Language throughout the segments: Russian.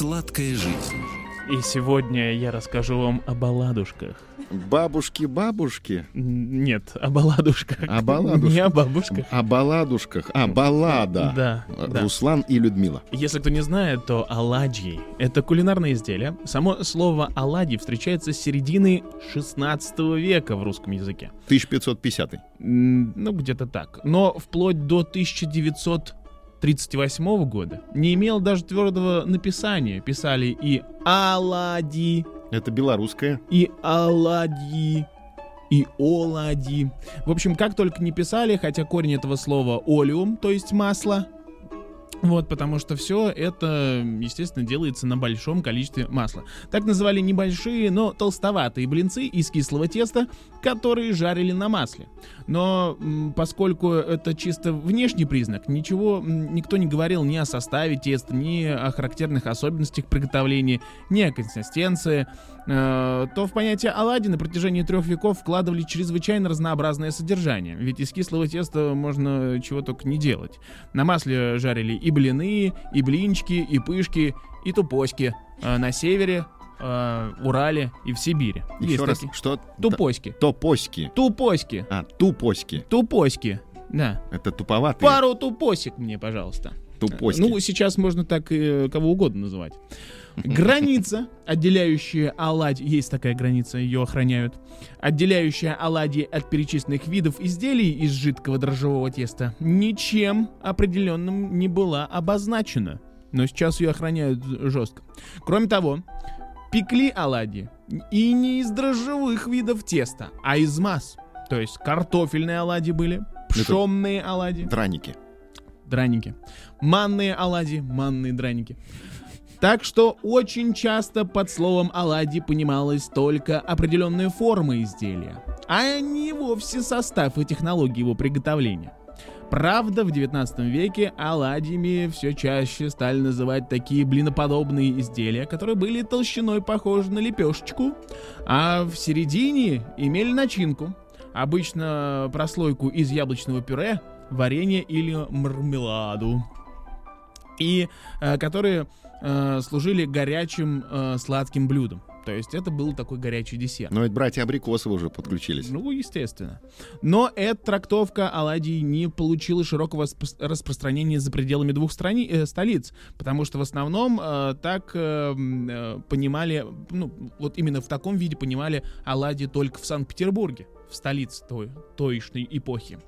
Сладкая жизнь. И сегодня я расскажу вам о балладушках. Бабушки-бабушки. Нет, о балладушках. О балладушках. Не о бабушках. О балладушках. А, баллада. Да, да. Руслан и Людмила. Если кто не знает, то оладьи — это кулинарное изделие. Само слово «оладьи» встречается с середины 16 века в русском языке. 1550 М, Ну, где-то так. Но вплоть до 1938 года не имел даже твердого написания. Писали и «оладьи», Это белорусская. и оладьи, и оладьи. В общем, как только не писали, хотя корень этого слова олеум, то есть масло, вот, потому что все это, естественно, делается на большом количестве масла. Так называли небольшие, но толстоватые блинцы из кислого теста, которые жарили на масле. Но поскольку это чисто внешний признак, ничего никто не говорил ни о составе теста, ни о характерных особенностях приготовления, ни о консистенции, э, то в понятие оладьи на протяжении трех веков вкладывали чрезвычайно разнообразное содержание. Ведь из кислого теста можно чего только не делать. На масле жарили и блины, и блинчики, и пышки, и тупоськи. Э, На севере, э, Урале и в Сибири. Еще Есть раз. такие. Что? Тупоськи. Топоськи. Тупоськи. А, тупоськи. Тупоськи. Да. Это туповатые. Пару тупосик мне, пожалуйста. Тупоськи. Ну, сейчас можно так э, кого угодно называть. Граница, отделяющая оладьи, есть такая граница, ее охраняют, отделяющая оладьи от перечисленных видов изделий из жидкого дрожжевого теста, ничем определенным не была обозначена. Но сейчас ее охраняют жестко. Кроме того, пекли оладьи и не из дрожжевых видов теста, а из масс. То есть картофельные оладьи были, пшенные оладьи, Драники. драники. Манные оладьи, манные драники. Так что очень часто под словом оладьи понималась только определенная форма изделия, а не вовсе состав и технологии его приготовления. Правда, в 19 веке оладьями все чаще стали называть такие блиноподобные изделия, которые были толщиной похожи на лепешечку, а в середине имели начинку. Обычно прослойку из яблочного пюре, варенья или мармеладу. И э, которые э, служили горячим э, сладким блюдом. То есть это был такой горячий десерт. Но ведь братья Абрикосовы уже подключились. Ну, естественно. Но эта трактовка оладий не получила широкого распространения за пределами двух страни- э, столиц, потому что в основном э, так э, э, понимали, ну, вот именно в таком виде понимали оладьи только в Санкт-Петербурге, в столице той, тоишной эпохи.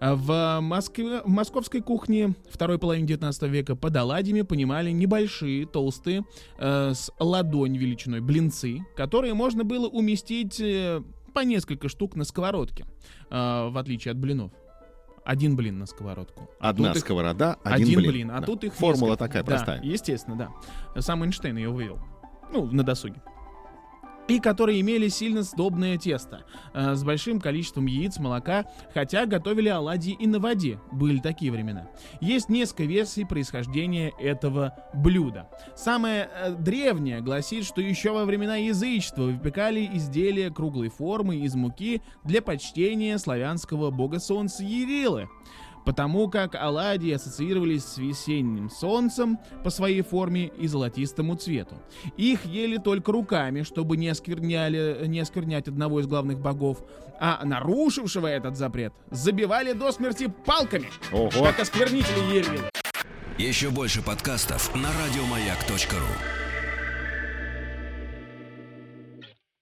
А В, Москве, в московской кухне второй половины 19 века под оладьями понимали небольшие, толстые, э, с ладонь величиной блинцы, которые можно было уместить э, по несколько штук на сковородке, э, в отличие от блинов. Один блин на сковородку. А Одна тут их сковорода, один, один, блин. блин, а Да. тут их Формула несколько. такая Да, простая. естественно, да. Сам Эйнштейн ее вывел. Ну, на досуге. И которые имели сильно сдобное тесто, э, с большим количеством яиц, молока, хотя готовили оладьи и на воде, были такие времена. Есть несколько версий происхождения этого блюда. Самая э, древняя гласит, что еще во времена язычества выпекали изделия круглой формы из муки для почтения славянского бога солнца Ярилы потому как оладьи ассоциировались с весенним солнцем по своей форме и золотистому цвету. Их ели только руками, чтобы не, оскверняли, не осквернять одного из главных богов, а нарушившего этот запрет забивали до смерти палками, Ого. как осквернители Ервилы. Еще больше подкастов на радиомаяк.ру.